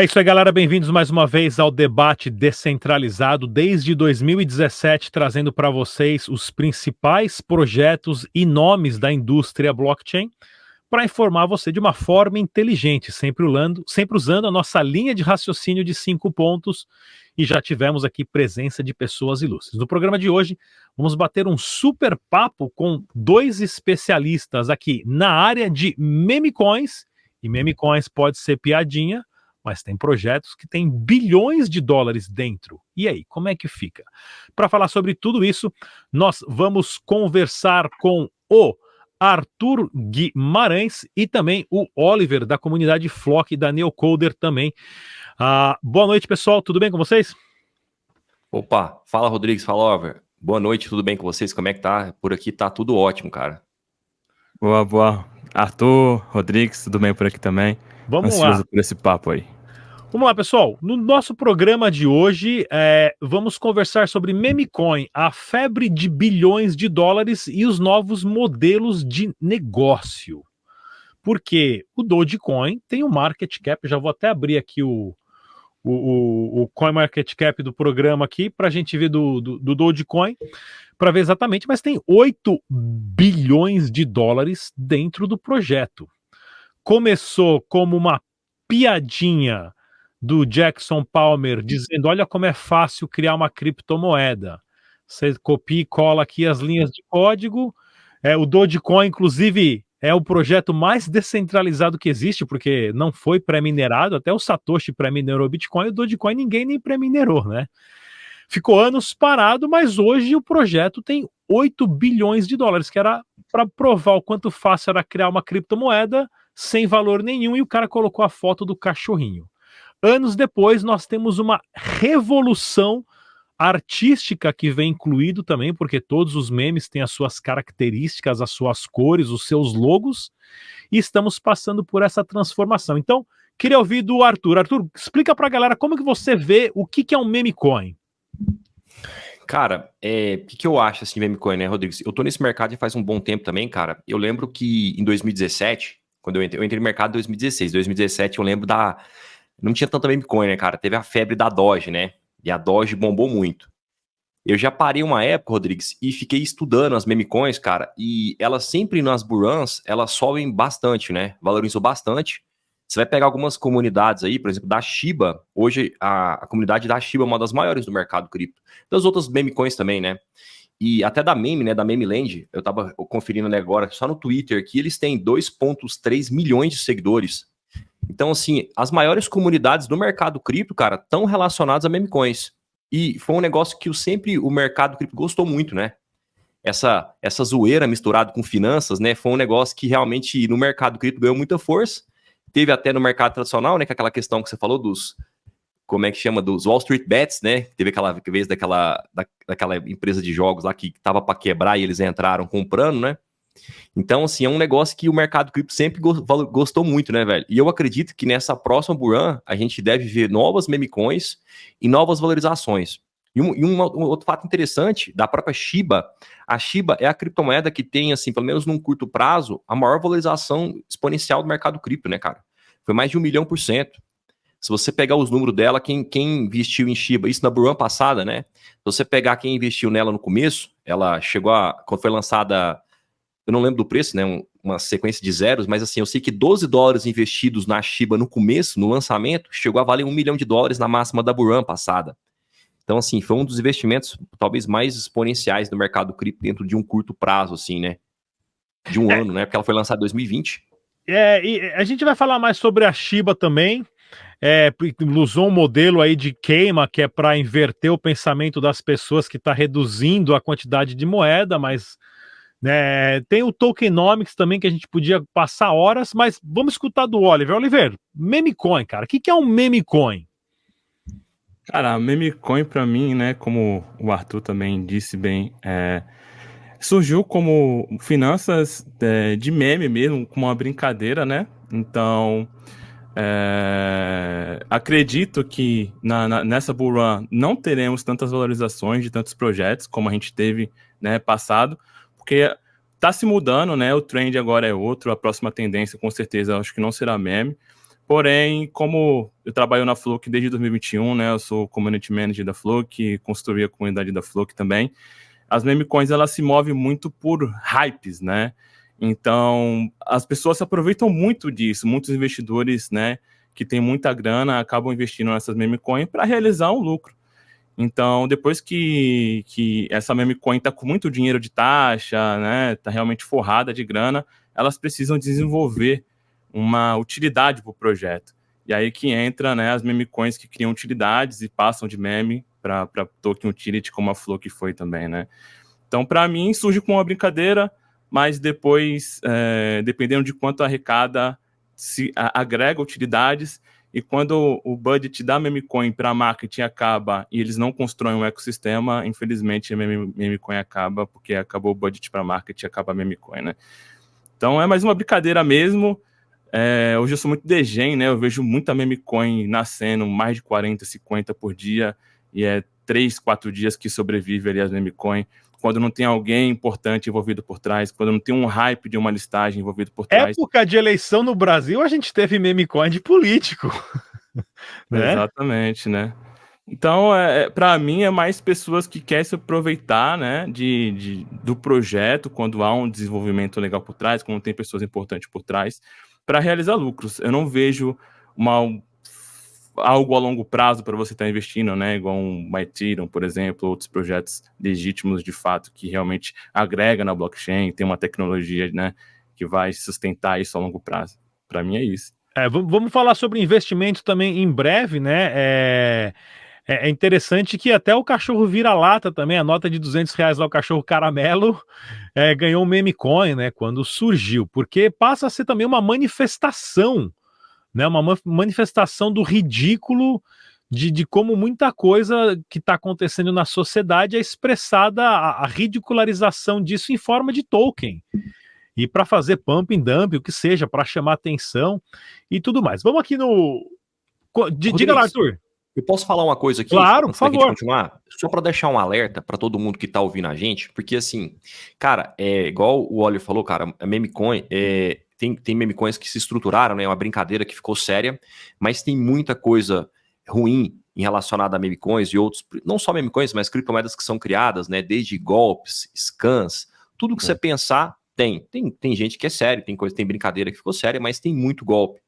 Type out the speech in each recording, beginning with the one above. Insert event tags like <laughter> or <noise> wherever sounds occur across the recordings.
É isso aí, galera. Bem-vindos mais uma vez ao debate descentralizado desde 2017, trazendo para vocês os principais projetos e nomes da indústria blockchain para informar você de uma forma inteligente, sempre usando, sempre usando a nossa linha de raciocínio de cinco pontos. E já tivemos aqui presença de pessoas ilustres. No programa de hoje, vamos bater um super papo com dois especialistas aqui na área de meme coins. E meme coins pode ser piadinha, mas tem projetos que têm bilhões de dólares dentro. E aí, como é que fica? Para falar sobre tudo isso, nós vamos conversar com o Arthur Guimarães e também o Oliver, da comunidade Flock da Neocoder também. Ah, boa noite, pessoal, tudo bem com vocês? Opa, fala Rodrigues, fala Oliver. Boa noite, tudo bem com vocês? Como é que tá? Por aqui tá tudo ótimo, cara. Boa, boa. Arthur, Rodrigues, tudo bem por aqui também? Vamos Ansioso lá. por esse papo aí. Vamos lá, pessoal. No nosso programa de hoje, é, vamos conversar sobre memecoin, a febre de bilhões de dólares e os novos modelos de negócio. Porque o Dogecoin tem um market cap, já vou até abrir aqui o, o, o, o coin market cap do programa aqui para a gente ver do, do, do Dogecoin, para ver exatamente, mas tem 8 bilhões de dólares dentro do projeto. Começou como uma piadinha do Jackson Palmer dizendo: olha como é fácil criar uma criptomoeda. Você copia e cola aqui as linhas de código. É, o Dogecoin, inclusive, é o projeto mais descentralizado que existe, porque não foi pré-minerado, até o Satoshi pré-minerou o Bitcoin, o Dogecoin ninguém nem pré-minerou, né? Ficou anos parado, mas hoje o projeto tem 8 bilhões de dólares, que era para provar o quanto fácil era criar uma criptomoeda sem valor nenhum, e o cara colocou a foto do cachorrinho. Anos depois, nós temos uma revolução artística que vem incluído também, porque todos os memes têm as suas características, as suas cores, os seus logos, e estamos passando por essa transformação. Então, queria ouvir do Arthur. Arthur, explica para a galera como que você vê o que, que é um meme coin. Cara, é, o que, que, eu acho assim de meme coin, né, Rodrigues? Eu tô nesse mercado já faz um bom tempo também, cara. Eu lembro que em 2017, quando eu entrei, eu entrei no mercado em 2016, 2017 eu lembro da não tinha tanta meme coin, né, cara? Teve a febre da Doge, né? E a Doge bombou muito. Eu já parei uma época, Rodrigues, e fiquei estudando as meme coins, cara, e elas sempre nas burans, elas sobem bastante, né? Valorizou bastante. Você vai pegar algumas comunidades aí, por exemplo, da Shiba. Hoje, a, a comunidade da Shiba é uma das maiores do mercado cripto. Das outras meme coins também, né? E até da meme, né? Da Meme Land, eu tava conferindo agora, só no Twitter, que eles têm 2,3 milhões de seguidores. Então, assim, as maiores comunidades do mercado cripto, cara, estão relacionadas a meme coins. E foi um negócio que sempre o mercado cripto gostou muito, né? Essa, essa zoeira misturada com finanças, né? Foi um negócio que realmente no mercado cripto ganhou muita força. Teve até no mercado tradicional, né? Que é aquela questão que você falou dos. Como é que chama? Dos Wall Street Bets, né? Teve aquela vez daquela, da, daquela empresa de jogos lá que tava para quebrar e eles entraram comprando, né? Então, assim, é um negócio que o mercado cripto sempre gostou muito, né, velho? E eu acredito que nessa próxima Buran a gente deve ver novas memecoins e novas valorizações. E, um, e um, um, outro fato interessante da própria Shiba, a Shiba é a criptomoeda que tem, assim, pelo menos num curto prazo, a maior valorização exponencial do mercado cripto, né, cara? Foi mais de um milhão por cento. Se você pegar os números dela, quem, quem investiu em Shiba, isso na Buran passada, né? Se você pegar quem investiu nela no começo, ela chegou a, quando foi lançada eu não lembro do preço, né? uma sequência de zeros, mas assim, eu sei que 12 dólares investidos na Shiba no começo, no lançamento, chegou a valer um milhão de dólares na máxima da Buran passada. Então, assim, foi um dos investimentos talvez mais exponenciais do mercado cripto dentro de um curto prazo, assim, né? De um é. ano, né? Porque ela foi lançada em 2020. É, e a gente vai falar mais sobre a Shiba também. É, usou um modelo aí de queima que é para inverter o pensamento das pessoas que está reduzindo a quantidade de moeda, mas né? Tem o tokenomics também que a gente podia passar horas, mas vamos escutar do Oliver. Oliver, memecoin, cara. O que, que é um memecoin? Cara, memecoin para mim, né, como o Arthur também disse bem, é, surgiu como finanças é, de meme mesmo, como uma brincadeira, né? Então, é, acredito que na, na, nessa bull run não teremos tantas valorizações de tantos projetos como a gente teve né, passado, porque tá se mudando, né? O trend agora é outro, a próxima tendência com certeza acho que não será meme, Porém, como eu trabalho na Flock desde 2021, né? Eu sou community manager da Flock, construí a comunidade da Flock também. As meme coins elas se movem muito por hypes, né? Então, as pessoas se aproveitam muito disso. Muitos investidores, né, que têm muita grana, acabam investindo nessas meme coins para realizar um lucro. Então, depois que, que essa meme coin está com muito dinheiro de taxa, né, está realmente forrada de grana, elas precisam desenvolver uma utilidade para o projeto. E aí que entra né, as meme coins que criam utilidades e passam de meme para token utility, como a Flow que foi também, né? Então, para mim, surge com uma brincadeira, mas depois, é, dependendo de quanto arrecada, se a, agrega utilidades e quando o budget da memecoin para marketing acaba e eles não constroem um ecossistema, infelizmente a memecoin acaba, porque acabou o budget para marketing, acaba a memecoin, né? Então é mais uma brincadeira mesmo. É, hoje eu sou muito degen, né? Eu vejo muita memecoin nascendo, mais de 40, 50 por dia, e é 3, 4 dias que sobrevive ali as memecoin quando não tem alguém importante envolvido por trás, quando não tem um hype de uma listagem envolvido por trás. Época de eleição no Brasil, a gente teve meme coin de político. <laughs> né? Exatamente, né? Então, é, é para mim, é mais pessoas que querem se aproveitar né, de, de, do projeto, quando há um desenvolvimento legal por trás, quando tem pessoas importantes por trás, para realizar lucros. Eu não vejo uma, algo a longo prazo para você estar tá investindo, né? Igual um Ethereum, por exemplo, outros projetos legítimos de fato que realmente agrega na blockchain, tem uma tecnologia, né, que vai sustentar isso a longo prazo. Para mim é isso. É, vamos falar sobre investimento também em breve, né? É, é, é interessante que até o cachorro vira-lata também, a nota de 200 reais lá, o cachorro caramelo, é, ganhou um meme coin, né? Quando surgiu, porque passa a ser também uma manifestação né? Uma manifestação do ridículo de, de como muita coisa que está acontecendo na sociedade é expressada a, a, ridicularização disso em forma de token. E para fazer pump and dump, o que seja, para chamar atenção e tudo mais. Vamos aqui no. D Diga lá, Arthur. Eu posso falar uma coisa aqui? Claro, por favor. continuar? Só para deixar um alerta para todo mundo que está ouvindo a gente, porque assim, cara, é igual o Oliver falou, cara, a memecoin é, tem, tem memecoins que se estruturaram, né? Uma brincadeira que ficou séria, mas tem muita coisa ruim em relacionada a memecoins e outros, não só memecoins, mas criptomoedas que são criadas, né? Desde golpes, scans, tudo que é. você pensar tem. tem. Tem gente que é sério, tem coisa, tem brincadeira que ficou séria, mas tem muito golpe.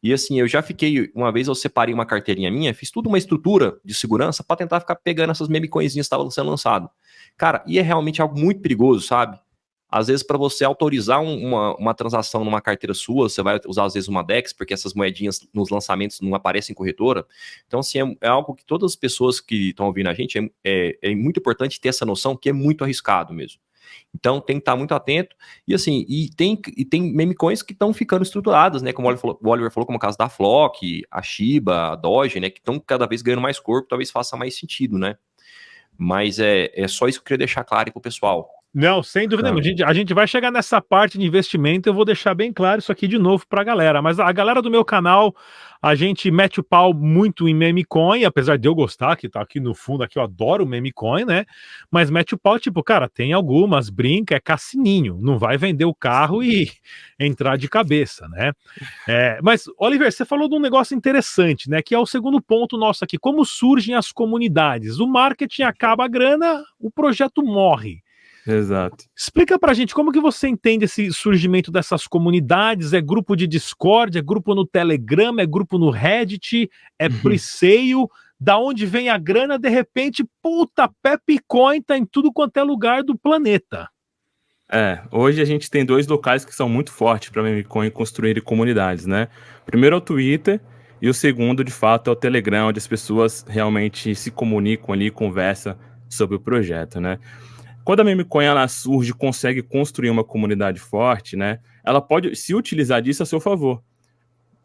E assim, eu já fiquei, uma vez eu separei uma carteirinha minha, fiz tudo uma estrutura de segurança para tentar ficar pegando essas memecoinzinhas que estavam sendo lançado. Cara, e é realmente algo muito perigoso, sabe? Às vezes, para você autorizar um, uma, uma transação numa carteira sua, você vai usar, às vezes, uma DEX, porque essas moedinhas nos lançamentos não aparecem em corretora. Então, assim, é, é algo que todas as pessoas que estão ouvindo a gente, é, é, é, muito importante ter essa noção que é muito arriscado mesmo. Então, tem que estar muito atento. E, assim, e tem, e tem meme coins que estão ficando estruturadas, né? Como o Oliver, falou, o Oliver falou, como o caso da Flock, a Shiba, a Doge, né? Que estão cada vez ganhando mais corpo, talvez faça mais sentido, né? Mas é, é só isso que eu queria deixar claro para o pessoal. Não, sem dúvida nenhuma. A gente, a gente vai chegar nessa parte de investimento. Eu vou deixar bem claro isso aqui de novo para a galera. Mas a galera do meu canal, a gente mete o pau muito em meme coin, apesar de eu gostar, que tá aqui no fundo, aqui eu adoro meme coin, né? Mas mete o pau, tipo, cara, tem algumas, brinca, é cassininho. Não vai vender o carro e <laughs> entrar de cabeça, né? É, mas, Oliver, você falou de um negócio interessante, né? Que é o segundo ponto nosso aqui. Como surgem as comunidades? O marketing acaba a grana, o projeto morre. Exato. Explica pra gente como que você entende esse surgimento dessas comunidades? É grupo de Discord, é grupo no Telegram, é grupo no Reddit, é uhum. Da onde vem a grana? De repente, puta, Pepcoin tá em tudo quanto é lugar do planeta. É, hoje a gente tem dois locais que são muito fortes para memecoin construir comunidades, né? Primeiro é o Twitter e o segundo, de fato, é o Telegram, onde as pessoas realmente se comunicam ali, conversam sobre o projeto, né? Quando a memecoin ela surge, consegue construir uma comunidade forte, né? Ela pode se utilizar disso a seu favor,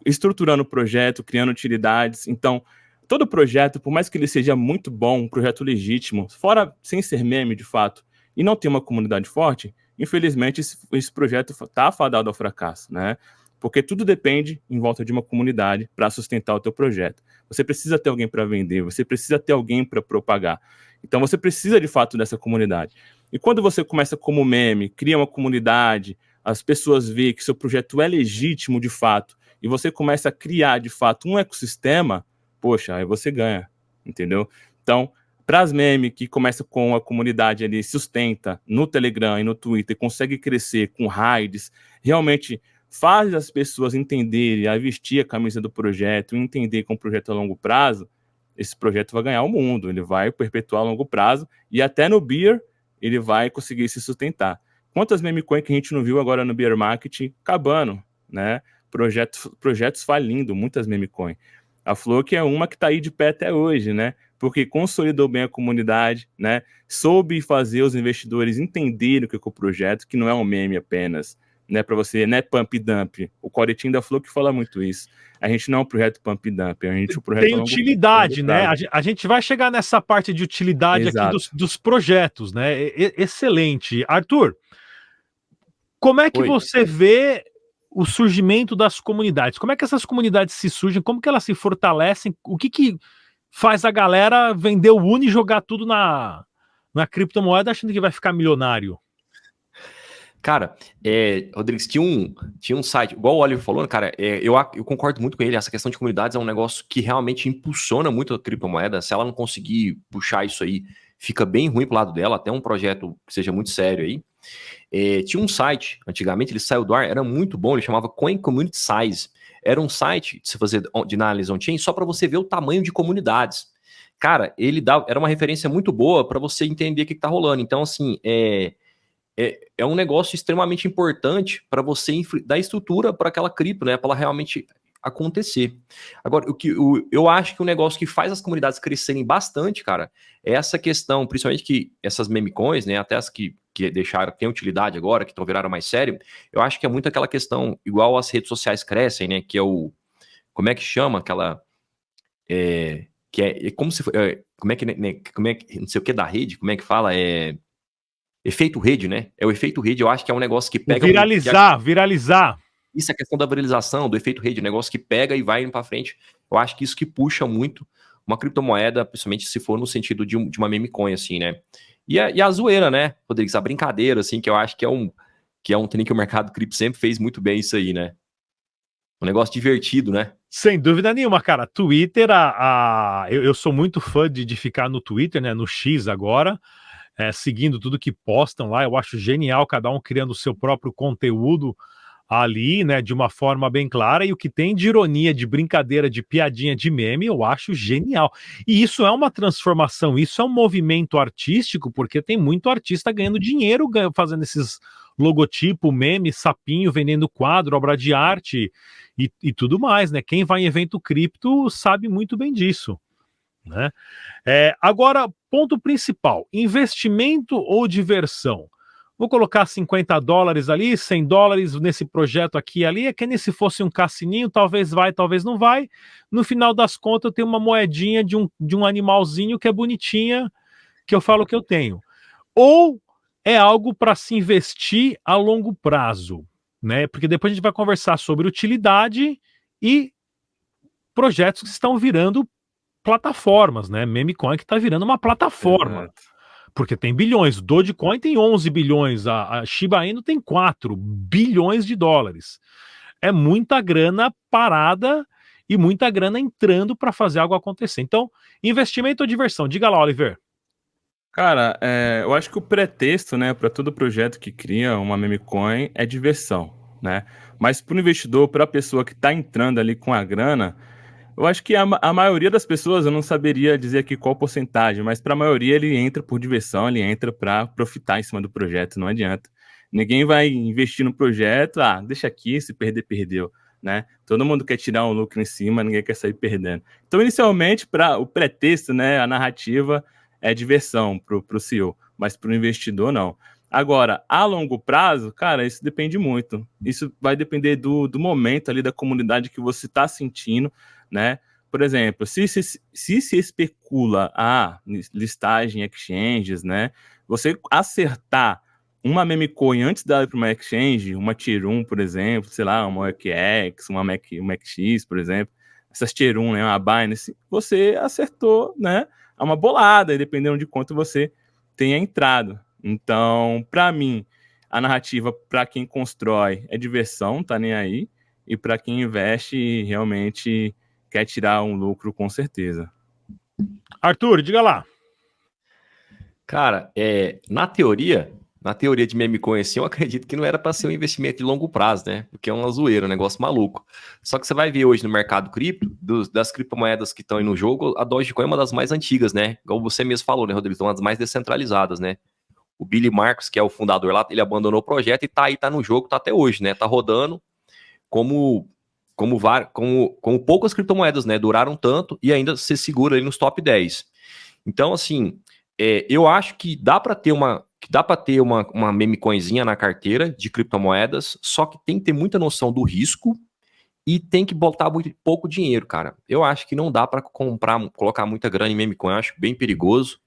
estruturando o projeto, criando utilidades. Então, todo projeto, por mais que ele seja muito bom, um projeto legítimo, fora sem ser meme de fato, e não ter uma comunidade forte, infelizmente esse, esse projeto está afadado ao fracasso, né? Porque tudo depende em volta de uma comunidade para sustentar o teu projeto. Você precisa ter alguém para vender, você precisa ter alguém para propagar. Então você precisa de fato dessa comunidade. E quando você começa como meme, cria uma comunidade, as pessoas veem que seu projeto é legítimo de fato, e você começa a criar de fato um ecossistema, poxa, aí você ganha, entendeu? Então, para as memes que começa com a comunidade ali, sustenta no Telegram e no Twitter, consegue crescer com raids, realmente faz as pessoas entenderem, a vestir a camisa do projeto, entender que é um projeto a longo prazo, esse projeto vai ganhar o mundo, ele vai perpetuar a longo prazo e até no Beer ele vai conseguir se sustentar. Quantas meme coin que a gente não viu agora no Beer Market acabando, né? Projetos, projetos falindo, muitas meme coin. A Flow é uma que está aí de pé até hoje, né? Porque consolidou bem a comunidade, né? Soube fazer os investidores entenderem o que é o projeto, que não é um meme apenas, né, para você, né, pump dump. O Coretinho da Flow que fala muito isso. A gente não é um projeto pump dump, a gente é um projeto Tem utilidade, né? A gente vai chegar nessa parte de utilidade Exato. aqui dos, dos, projetos, né? excelente. Arthur, como é que Oi. você vê o surgimento das comunidades? Como é que essas comunidades se surgem? Como que elas se fortalecem? O que que faz a galera vender o Uni e jogar tudo na, na criptomoeda achando que vai ficar milionário? Cara, é, Rodrigues, tinha um, tinha um site, igual o Oliver falou, cara, é, eu, eu concordo muito com ele, essa questão de comunidades é um negócio que realmente impulsiona muito a criptomoeda, se ela não conseguir puxar isso aí, fica bem ruim pro lado dela, até um projeto que seja muito sério aí. É, tinha um site, antigamente ele saiu do ar, era muito bom, ele chamava Coin Community Size, era um site de se fazer de análise on-chain só para você ver o tamanho de comunidades. Cara, ele dá, era uma referência muito boa para você entender o que, está rolando. Então, assim, é, é, é um negócio extremamente importante para você dar estrutura para aquela cripto, né? Para ela realmente acontecer. Agora, o que o, eu acho que o negócio que faz as comunidades crescerem bastante, cara, é essa questão, principalmente que essas meme coins, né? Até as que, que deixaram, tem utilidade agora, que estão viraram mais sério, eu acho que é muito aquela questão, igual as redes sociais crescem, né? Que é o. Como é que chama aquela. É, que é, é como se. É, como é que. Né, como é que. Não sei o que da rede, como é que fala? É efeito rede, né? É o efeito rede, eu acho que é um negócio que pega. Viralizar, que... viralizar. Isso é a questão da viralização, do efeito rede, negócio que pega e vai indo para frente. Eu acho que isso que puxa muito uma criptomoeda, principalmente se for no sentido de, um, de uma meme coin, assim, né? E a, e a zoeira, né, Rodrigues? A brincadeira, assim, que eu acho que é um que é um trem que o mercado cripto sempre fez muito bem isso aí, né? Um negócio divertido, né? Sem dúvida nenhuma, cara. Twitter, a, a... Eu, eu, sou muito fã de, de ficar no Twitter, né? No X agora é, seguindo tudo que postam lá. Eu acho genial cada um criando o seu próprio conteúdo ali, né, de uma forma bem clara. E o que tem de ironia, de brincadeira, de piadinha, de meme, eu acho genial. E isso é uma transformação, isso é um movimento artístico, porque tem muito artista ganhando dinheiro fazendo esses logotipo, meme, sapinho, vendendo quadro, obra de arte e, e tudo mais, né? Quem vai em evento cripto sabe muito bem disso. Né? É, agora, ponto principal: investimento ou diversão? Vou colocar 50 dólares ali, 100 dólares nesse projeto aqui e ali. É que nem se fosse um cassininho, talvez vai, talvez não vai. No final das contas, eu tenho uma moedinha de um, de um animalzinho que é bonitinha, que eu falo que eu tenho. Ou é algo para se investir a longo prazo, né? Porque depois a gente vai conversar sobre utilidade e projetos que estão virando plataformas, né? Memecoin que está virando uma plataforma. Exato. Porque tem bilhões. Dogecoin tem 11 bilhões. A, a Shiba Inu tem 4 bilhões de dólares. É muita grana parada e muita grana entrando para fazer algo acontecer. Então, investimento ou diversão? Diga lá, Oliver. Cara, é, eu acho que o pretexto, né, para todo projeto que cria uma meme coin é diversão, né? Mas para o investidor, para a pessoa que está entrando ali com a grana, eu acho que a, a maioria das pessoas, eu não saberia dizer aqui qual porcentagem, mas para a maioria ele entra por diversão, ele entra para profitar em cima do projeto, não adianta. Ninguém vai investir no projeto, ah, deixa aqui, se perder, perdeu. Né? Todo mundo quer tirar um lucro em cima, ninguém quer sair perdendo. Então, inicialmente, para o pretexto, né, a narrativa é diversão para o CEO, mas para o investidor, não. Agora, a longo prazo, cara, isso depende muito. Isso vai depender do, do momento ali da comunidade que você está sentindo, né? Por exemplo, se se, se, se especula a listagem exchanges, né? Você acertar uma meme coin antes da para uma exchange, uma tier 1, por exemplo, sei lá, uma OKX, uma Mac, uma por exemplo, essas tier 1, né, uma Binance, você acertou, né? Uma bolada, dependendo de quanto você tenha entrado. Então, para mim, a narrativa para quem constrói é diversão, tá nem aí. e para quem investe realmente quer tirar um lucro com certeza. Arthur, diga lá. Cara, é, na teoria, na teoria de meme assim, eu acredito que não era para ser um investimento de longo prazo, né? Porque é uma zoeira, um negócio maluco. Só que você vai ver hoje no mercado cripto, dos, das criptomoedas que estão aí no jogo, a Dogecoin é uma das mais antigas, né? Igual você mesmo falou, né, Rodrigo? Uma das mais descentralizadas, né? O Billy Marcos, que é o fundador lá, ele abandonou o projeto e tá aí, tá no jogo, tá até hoje, né? Tá rodando como como, como, como poucas criptomoedas, né? Duraram tanto e ainda se segura ali nos top 10. Então, assim, é, eu acho que dá para ter uma que dá para ter uma, uma meme coinzinha na carteira de criptomoedas, só que tem que ter muita noção do risco e tem que botar muito, pouco dinheiro, cara. Eu acho que não dá para comprar, colocar muita grana em meme coin, eu acho bem perigoso.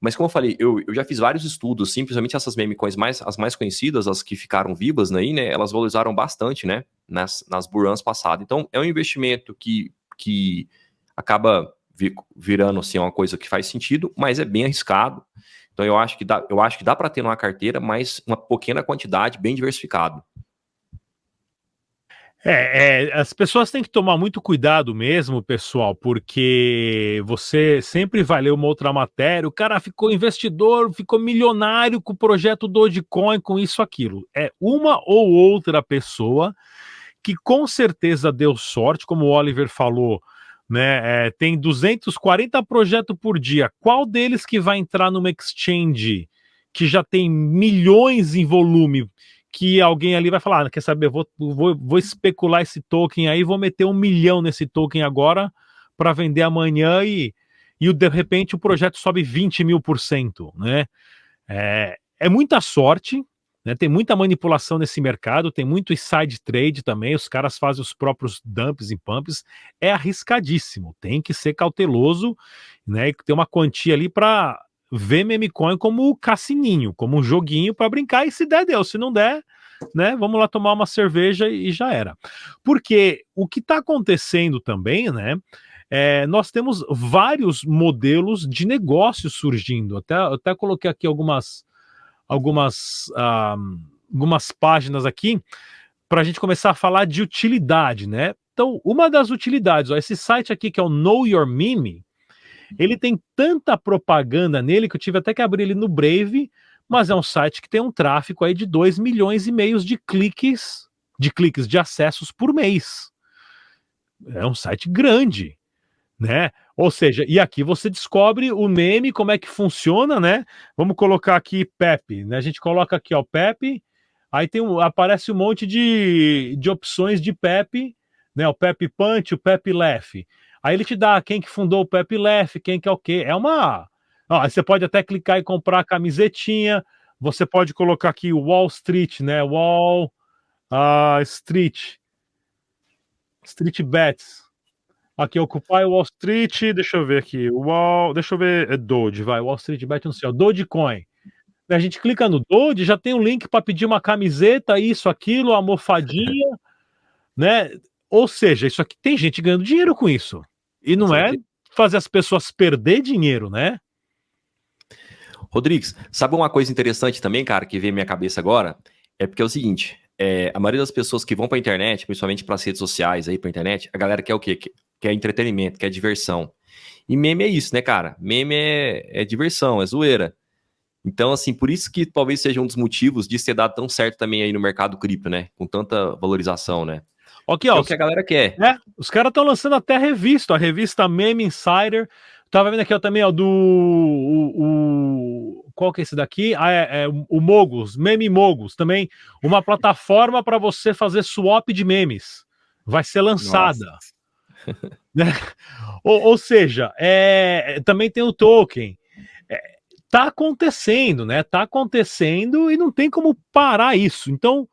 Mas como eu falei, eu, eu já fiz vários estudos, simplesmente essas meme coins mais, as mais conhecidas, as que ficaram vivas aí, né, elas valorizaram bastante, né, nas, nas burans passadas. Então, é um investimento que, que acaba virando assim uma coisa que faz sentido, mas é bem arriscado. Então eu acho que dá, eu acho que dá para ter numa carteira, mas uma pequena quantidade, bem diversificado. É, é, as pessoas têm que tomar muito cuidado mesmo, pessoal, porque você sempre vai ler uma outra matéria, o cara ficou investidor, ficou milionário com o projeto Dogecoin, com isso, aquilo. É uma ou outra pessoa que com certeza deu sorte, como o Oliver falou, né? É, tem 240 projetos por dia. Qual deles que vai entrar numa exchange que já tem milhões em volume? Que alguém ali vai falar, ah, quer saber, vou, vou, vou especular esse token aí, vou meter um milhão nesse token agora para vender amanhã e, e de repente o projeto sobe 20 mil por cento, né? É, é muita sorte, né? Tem muita manipulação nesse mercado, tem muito inside trade também, os caras fazem os próprios dumps e pumps, é arriscadíssimo, tem que ser cauteloso, né? E ter uma quantia ali para ver memecoin como cassininho, como um joguinho para brincar, e se der, deu, se não der, né? Vamos lá tomar uma cerveja e já era. Porque o que está acontecendo também, né? É, nós temos vários modelos de negócio surgindo. Até, até coloquei aqui algumas, algumas, uh, algumas páginas aqui para a gente começar a falar de utilidade, né? Então, uma das utilidades, ó, esse site aqui que é o Know Your Meme, ele tem tanta propaganda nele que eu tive até que abrir ele no Brave, mas é um site que tem um tráfego aí de 2 milhões e meio de cliques, de cliques de acessos por mês. É um site grande, né? Ou seja, e aqui você descobre o meme, como é que funciona, né? Vamos colocar aqui Pepe, né? A gente coloca aqui, ó, Pepe, aí tem um, aparece um monte de, de opções de Pepe, né? O Pepe Punch, o Pepe Lef. Aí ele te dá quem que fundou o Pepe Lef, quem que é o quê. É uma... Ó, você pode até clicar e comprar a camisetinha, você pode colocar aqui Wall Street, né? Wall uh, Street. Street Bets. Aqui, Occupy Wall Street, deixa eu ver aqui, Wall, deixa eu ver, é Doge, vai, Wall Street Bet, não sei, ó, Dogecoin. A gente clica no Doge, já tem um link para pedir uma camiseta, isso, aquilo, uma mofadinha, né? Ou seja, isso aqui tem gente ganhando dinheiro com isso. E não é fazer as pessoas perder dinheiro, né? Rodrigues, sabe uma coisa interessante também, cara, que veio à minha cabeça agora? É porque é o seguinte, é, a maioria das pessoas que vão para a internet, principalmente para as redes sociais aí para internet, a galera quer o quê? que é entretenimento, que é diversão. E meme é isso, né, cara? Meme é, é diversão, é zoeira. Então, assim, por isso que talvez seja um dos motivos de ser dado tão certo também aí no mercado cripto, né? Com tanta valorização, né? Ok, ó, é o que a galera quer. É, os caras estão lançando até a revista, a revista Meme Insider. Tava vendo aqui ó, também, ó, do. O, o, qual que é esse daqui? Ah, é, é o Mogos, Meme Mogos, também. Uma plataforma para você fazer swap de memes. Vai ser lançada. Né? ou, ou, seja, é, também tem o token. É, tá acontecendo, né? Tá acontecendo e não tem como parar isso. Então,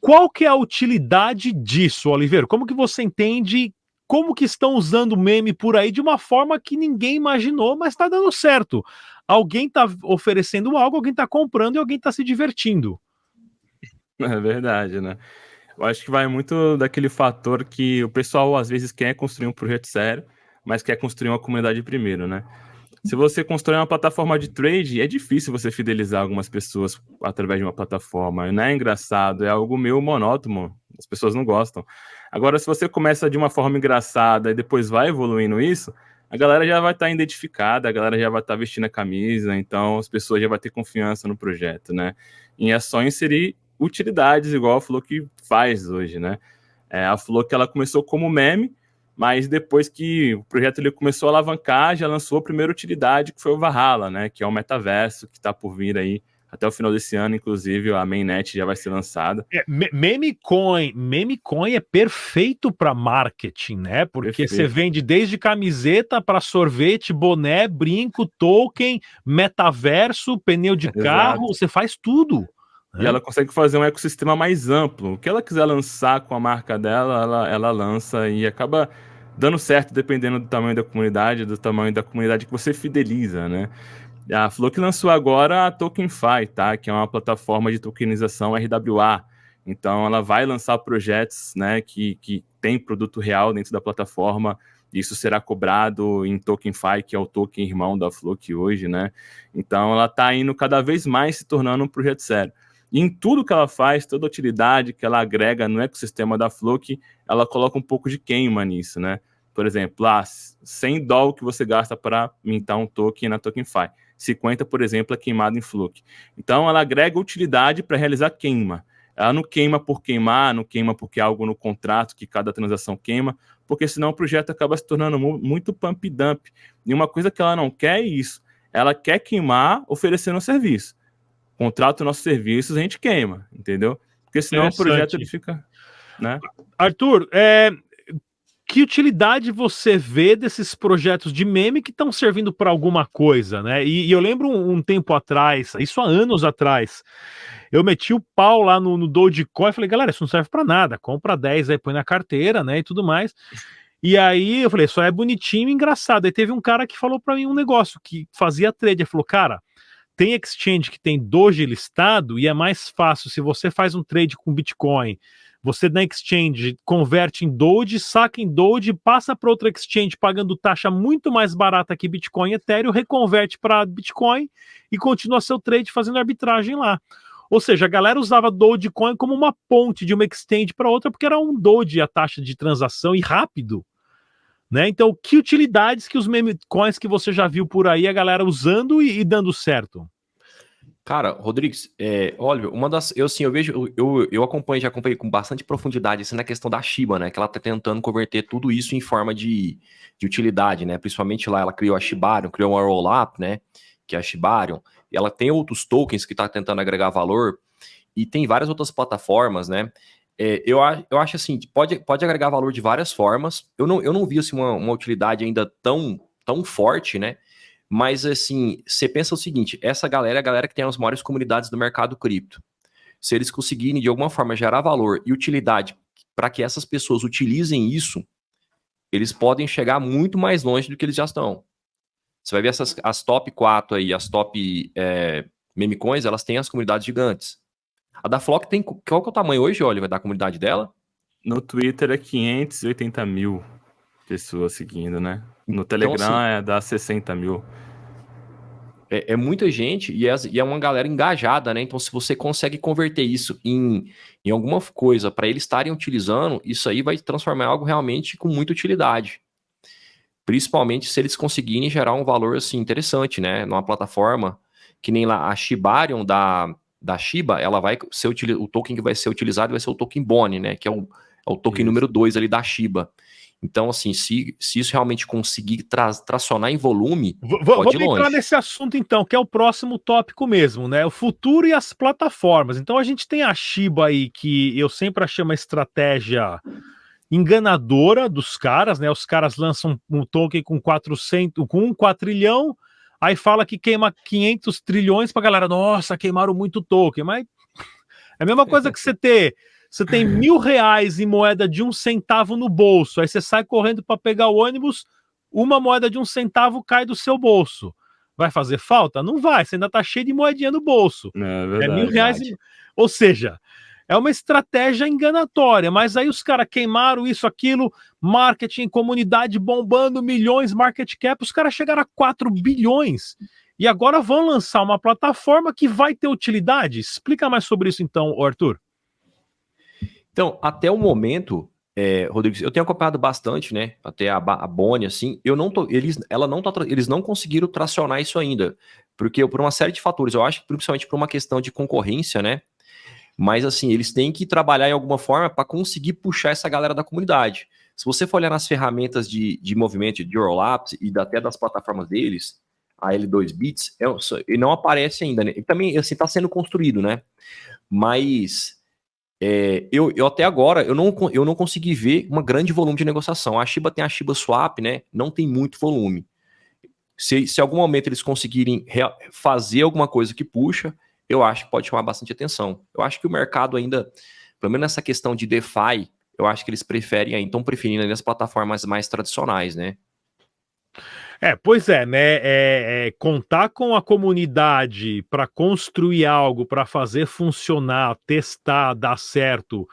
qual que é a utilidade disso, Oliveira? Como que você entende como que estão usando meme por aí de uma forma que ninguém imaginou, mas está dando certo? Alguém está oferecendo algo, alguém está comprando e alguém está se divertindo. É verdade, né? Eu acho que vai muito daquele fator que o pessoal às vezes quer construir um projeto sério, mas quer construir uma comunidade primeiro, né? Se você constrói uma plataforma de trade, é difícil você fidelizar algumas pessoas através de uma plataforma. Não é engraçado, é algo meio monótono, As pessoas não gostam. Agora, se você começa de uma forma engraçada e depois vai evoluindo isso, a galera já vai estar tá identificada, a galera já vai estar tá vestindo a camisa, então as pessoas já vão ter confiança no projeto, né? E é só inserir utilidades, igual a Flow que faz hoje, né? É, a Flow que ela começou como meme, mas depois que o projeto ele começou a alavancar, já lançou a primeira utilidade, que foi o Valhalla, né? Que é o metaverso que está por vir aí até o final desse ano, inclusive, a mainnet já vai ser lançada. É, Memecoin, Memecoin é perfeito para marketing, né? Porque perfeito. você vende desde camiseta para sorvete, boné, brinco, token, metaverso, pneu de carro, você faz tudo. E né? ela consegue fazer um ecossistema mais amplo. O que ela quiser lançar com a marca dela, ela, ela lança e acaba dando certo dependendo do tamanho da comunidade, do tamanho da comunidade que você fideliza, né? A Flow lançou agora a TokenFi, tá? Que é uma plataforma de tokenização RWA. Então, ela vai lançar projetos, né, que, que tem produto real dentro da plataforma. Isso será cobrado em TokenFi, que é o token irmão da Flock hoje, né? Então, ela está indo cada vez mais se tornando um projeto sério. Em tudo que ela faz, toda utilidade que ela agrega no ecossistema da Flock, ela coloca um pouco de queima nisso, né? Por exemplo, ah, 100 dólares que você gasta para mintar um token na TokenFi 50, por exemplo, é queimado em Fluke. Então, ela agrega utilidade para realizar queima. Ela não queima por queimar, não queima porque é algo no contrato que cada transação queima, porque senão o projeto acaba se tornando muito pump dump. E uma coisa que ela não quer é isso. Ela quer queimar oferecendo um serviço. Contrato nossos serviços, a gente queima, entendeu? Porque senão o projeto ele fica. Né? Arthur, é, que utilidade você vê desses projetos de meme que estão servindo para alguma coisa, né? E, e eu lembro um, um, tempo atrás, isso há anos atrás, eu meti o pau lá no, no Dogecoin e falei, galera, isso não serve para nada, compra 10 aí, põe na carteira, né, e tudo mais. E aí eu falei, só é bonitinho e engraçado. Aí teve um cara que falou para mim um negócio que fazia trade, ele falou, cara, tem exchange que tem Doge listado e é mais fácil se você faz um trade com Bitcoin você na exchange converte em Doge, saca em Doge, passa para outra exchange pagando taxa muito mais barata que Bitcoin e Ethereum, reconverte para Bitcoin e continua seu trade fazendo arbitragem lá. Ou seja, a galera usava Dogecoin como uma ponte de uma exchange para outra, porque era um Doge a taxa de transação e rápido. Né? Então, que utilidades que os meme coins que você já viu por aí a galera usando e, e dando certo? Cara, Rodrigues, é, olha, uma das. Eu sim, eu vejo, eu, eu acompanho, já acompanhei com bastante profundidade assim, na questão da Shiba, né? Que ela tá tentando converter tudo isso em forma de, de utilidade, né? Principalmente lá, ela criou a Shibarium, criou uma Rollup, né? Que é a Shibarium. Ela tem outros tokens que tá tentando agregar valor. E tem várias outras plataformas, né? É, eu, eu acho assim, pode, pode agregar valor de várias formas. Eu não, eu não vi assim, uma, uma utilidade ainda tão, tão forte, né? Mas assim, você pensa o seguinte: essa galera é a galera que tem as maiores comunidades do mercado cripto. Se eles conseguirem de alguma forma gerar valor e utilidade para que essas pessoas utilizem isso, eles podem chegar muito mais longe do que eles já estão. Você vai ver essas, as top 4 aí, as top é, meme coins, elas têm as comunidades gigantes. A da Flock tem. Qual que é o tamanho hoje, Oliver, da comunidade dela? No Twitter é 580 mil pessoas seguindo, né? No então, Telegram então, assim, é dá 60 mil é, é muita gente e é, e é, uma galera engajada, né? Então, se você consegue converter isso em, em alguma coisa para eles estarem utilizando, isso aí vai transformar algo realmente com muita utilidade. Principalmente se eles conseguirem gerar um valor assim interessante, né? Numa plataforma que nem lá a Shibarium da, da Shiba, ela vai ser o token que vai ser utilizado vai ser o token Boni, né? Que é o, é o token isso. número 2 ali da Shiba. Então, assim, se, se isso realmente conseguir tra tracionar em volume, v vamos entrar nesse assunto então, que é o próximo tópico mesmo, né? O futuro e as plataformas. Então, a gente tem a Shiba aí, que eu sempre achei uma estratégia enganadora dos caras, né? Os caras lançam um token com 400, com um quatrilhão, aí fala que queima 500 trilhões pra galera, nossa, queimaram muito token, mas é a mesma coisa que você ter você tem mil reais em moeda de um centavo no bolso, aí você sai correndo para pegar o ônibus, uma moeda de um centavo cai do seu bolso. Vai fazer falta? Não vai, você ainda tá cheio de moedinha no bolso. Não, é, verdade, é mil reais. Em... Ou seja, é uma estratégia enganatória, mas aí os caras queimaram isso, aquilo, marketing, comunidade bombando, milhões, market cap, os caras chegaram a 4 bilhões. E agora vão lançar uma plataforma que vai ter utilidade. Explica mais sobre isso então, Arthur. Então, até o momento, é, Rodrigo, eu tenho acompanhado bastante, né? Até a, a Boni, assim, eu não tô, eles, ela não tá, eles não conseguiram tracionar isso ainda, porque por uma série de fatores, eu acho principalmente por uma questão de concorrência, né? Mas assim, eles têm que trabalhar em alguma forma para conseguir puxar essa galera da comunidade. Se você for olhar nas ferramentas de, de movimento de Eurolapse e até das plataformas deles, a L2 Bits, é, ele não aparece ainda, né? Ele também assim está sendo construído, né? Mas é, eu, eu, até agora eu não, eu não consegui ver um grande volume de negociação. A Shiba tem a Shiba Swap, né? Não tem muito volume. Se, se algum momento eles conseguirem fazer alguma coisa que puxa, eu acho que pode chamar bastante atenção. Eu acho que o mercado ainda, pelo menos nessa questão de DeFi, eu acho que eles preferem, então preferindo as plataformas mais tradicionais, né? É, pois é, né? É, é contar com a comunidade para construir algo, para fazer funcionar, testar, dar certo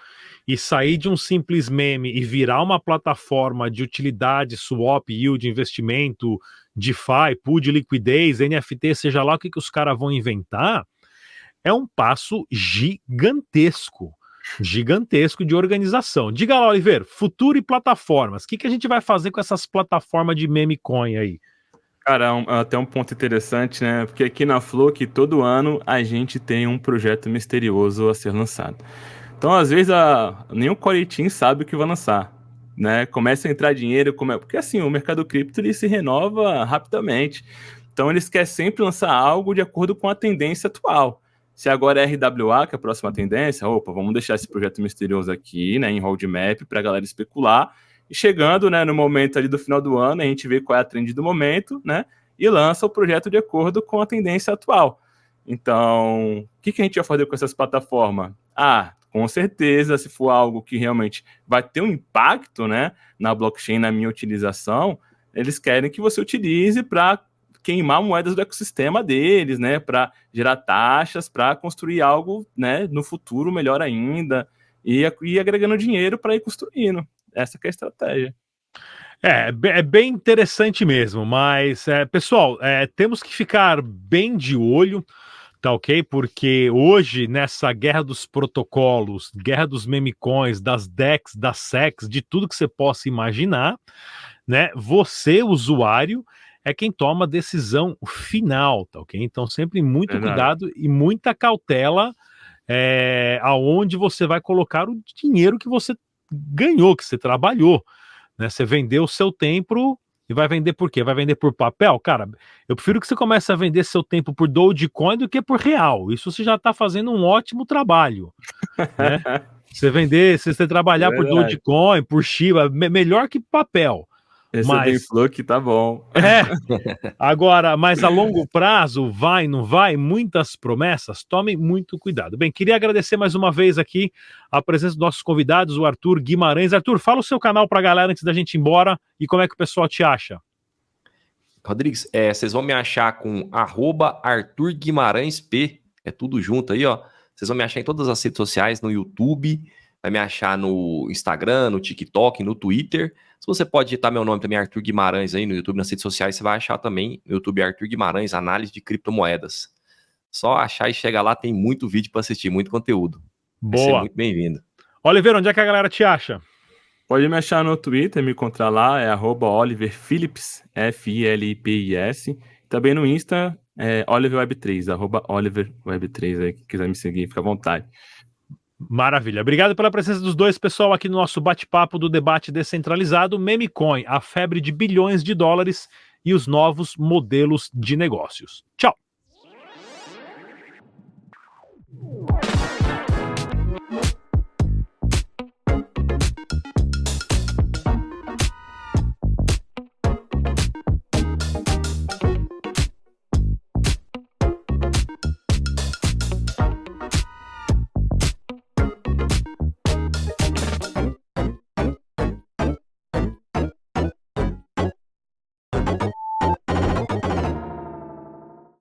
e sair de um simples meme e virar uma plataforma de utilidade, swap, yield, investimento, DeFi, pool de liquidez, NFT, seja lá o que, que os caras vão inventar, é um passo gigantesco gigantesco de organização. Diga lá, Oliveira, futuro e plataformas. O que, que a gente vai fazer com essas plataformas de meme coin aí? Cara, um, até um ponto interessante, né? Porque aqui na Flow, todo ano a gente tem um projeto misterioso a ser lançado. Então, às vezes, a, Core Team sabe o que vai lançar. Né? Começa a entrar dinheiro, come... porque assim, o mercado cripto ele se renova rapidamente. Então, eles querem sempre lançar algo de acordo com a tendência atual. Se agora é RWA, que é a próxima tendência, opa, vamos deixar esse projeto misterioso aqui, né, em roadmap, para a galera especular. E chegando, né, no momento ali do final do ano, a gente vê qual é a trend do momento, né, e lança o projeto de acordo com a tendência atual. Então, o que, que a gente vai fazer com essas plataformas? Ah, com certeza, se for algo que realmente vai ter um impacto, né, na blockchain, na minha utilização, eles querem que você utilize para queimar moedas do ecossistema deles, né, para gerar taxas, para construir algo, né, no futuro melhor ainda e ir agregando dinheiro para ir construindo. Essa é a estratégia. É, é bem interessante mesmo, mas é, pessoal, é, temos que ficar bem de olho, tá ok? Porque hoje, nessa guerra dos protocolos, guerra dos memicões, das DEX, das SEX, de tudo que você possa imaginar, né? Você, usuário, é quem toma a decisão final, tá ok? Então, sempre muito Verdade. cuidado e muita cautela é, aonde você vai colocar o dinheiro que você ganhou, que você trabalhou. Né? Você vendeu o seu tempo e vai vender por quê? Vai vender por papel? Cara, eu prefiro que você comece a vender seu tempo por Dogecoin do que por real. Isso você já está fazendo um ótimo trabalho. Né? <laughs> você vender, se você trabalhar por Dogecoin, por Shiba, melhor que papel. Esse mas, é bem tá bom. É. <laughs> Agora, mas a longo prazo, vai, não vai? Muitas promessas, tomem muito cuidado. Bem, queria agradecer mais uma vez aqui a presença dos nossos convidados, o Arthur Guimarães. Arthur, fala o seu canal para a galera antes da gente ir embora e como é que o pessoal te acha. Rodrigues, é, vocês vão me achar com arroba Arthur Guimarães P. É tudo junto aí, ó. Vocês vão me achar em todas as redes sociais, no YouTube, vai me achar no Instagram, no TikTok, no Twitter. Se você pode digitar meu nome também, Arthur Guimarães, aí no YouTube, nas redes sociais, você vai achar também no YouTube Arthur Guimarães, análise de criptomoedas. Só achar e chegar lá, tem muito vídeo para assistir, muito conteúdo. Boa. muito bem-vindo. Oliveira, onde é que a galera te acha? Pode me achar no Twitter, me encontrar lá, é arroba Oliver Phillips, F-I-L-I-P-I-S. Também no Insta, é OliverWeb3, arroba OliverWeb3, aí, quem quiser me seguir, fica à vontade. Maravilha. Obrigado pela presença dos dois, pessoal, aqui no nosso bate-papo do debate descentralizado Memecoin, a febre de bilhões de dólares e os novos modelos de negócios. Tchau.